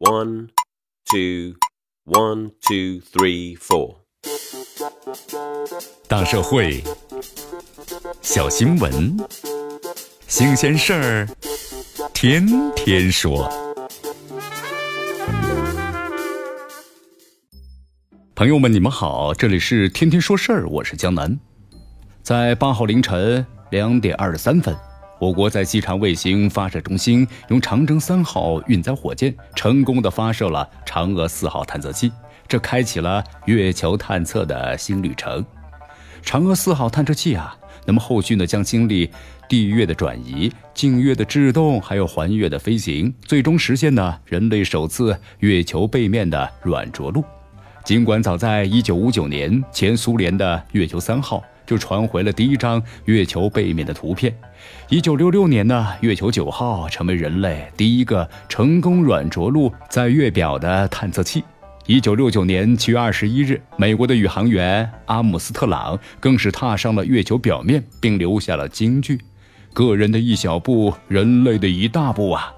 One, two, one, two, three, four。大社会，小新闻，新鲜事儿，天天说。朋友们，你们好，这里是天天说事儿，我是江南。在八号凌晨两点二十三分。我国在西昌卫星发射中心用长征三号运载火箭成功的发射了嫦娥四号探测器，这开启了月球探测的新旅程。嫦娥四号探测器啊，那么后续呢将经历地月的转移、近月的制动，还有环月的飞行，最终实现呢人类首次月球背面的软着陆。尽管早在一九五九年，前苏联的月球三号。就传回了第一张月球背面的图片。一九六六年呢，月球九号成为人类第一个成功软着陆在月表的探测器。一九六九年七月二十一日，美国的宇航员阿姆斯特朗更是踏上了月球表面，并留下了金句：“个人的一小步，人类的一大步啊！”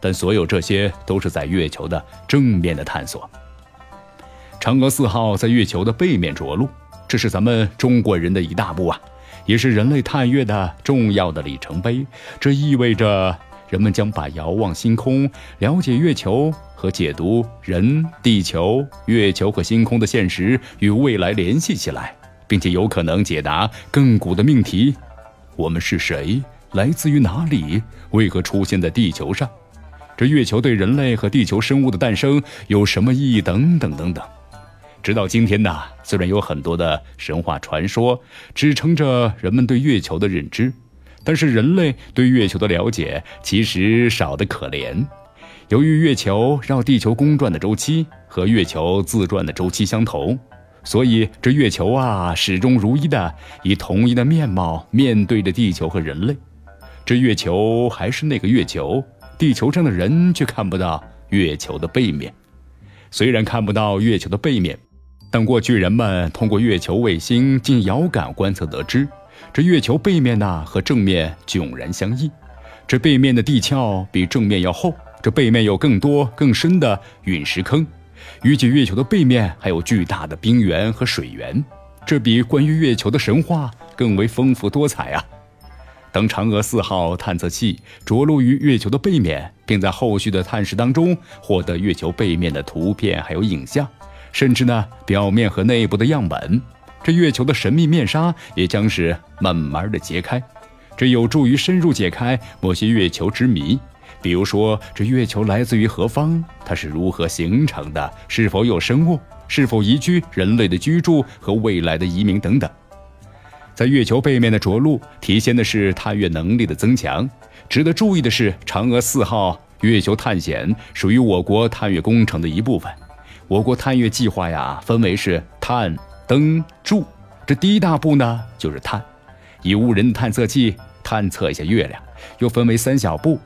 但所有这些都是在月球的正面的探索。嫦娥四号在月球的背面着陆。这是咱们中国人的一大步啊，也是人类探月的重要的里程碑。这意味着人们将把遥望星空、了解月球和解读人、地球、月球和星空的现实与未来联系起来，并且有可能解答亘古的命题：我们是谁？来自于哪里？为何出现在地球上？这月球对人类和地球生物的诞生有什么意义？等等等等。直到今天呢，虽然有很多的神话传说支撑着人们对月球的认知，但是人类对月球的了解其实少得可怜。由于月球绕地球公转的周期和月球自转的周期相同，所以这月球啊始终如一的以同一的面貌面对着地球和人类。这月球还是那个月球，地球上的人却看不到月球的背面。虽然看不到月球的背面。但过去人们通过月球卫星进遥感观测得知，这月球背面呢和正面迥然相异，这背面的地壳比正面要厚，这背面有更多更深的陨石坑，预计月球的背面还有巨大的冰原和水源，这比关于月球的神话更为丰富多彩啊！当嫦娥四号探测器着陆于月球的背面，并在后续的探视当中获得月球背面的图片还有影像。甚至呢，表面和内部的样本，这月球的神秘面纱也将是慢慢的揭开，这有助于深入解开某些月球之谜，比如说这月球来自于何方，它是如何形成的，是否有生物，是否宜居人类的居住和未来的移民等等。在月球背面的着陆，体现的是探月能力的增强。值得注意的是，嫦娥四号月球探险属于我国探月工程的一部分。我国探月计划呀，分为是探、登、驻。这第一大步呢，就是探，以无人探测器探测一下月亮。又分为三小步：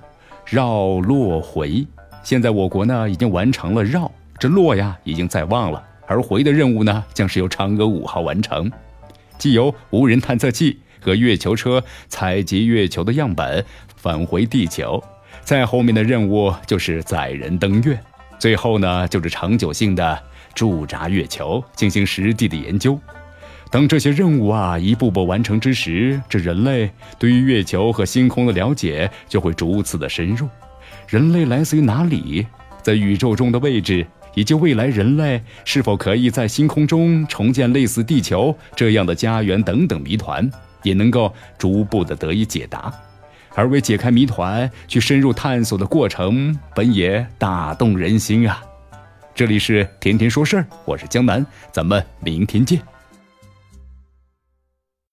绕、落、回。现在我国呢，已经完成了绕，这落呀，已经在望了。而回的任务呢，将是由嫦娥五号完成，即由无人探测器和月球车采集月球的样本，返回地球。再后面的任务就是载人登月。最后呢，就是长久性的驻扎月球，进行实地的研究。当这些任务啊一步步完成之时，这人类对于月球和星空的了解就会逐次的深入。人类来自于哪里，在宇宙中的位置，以及未来人类是否可以在星空中重建类似地球这样的家园等等谜团，也能够逐步的得以解答。而为解开谜团去深入探索的过程，本也打动人心啊！这里是天天说事儿，我是江南，咱们明天见。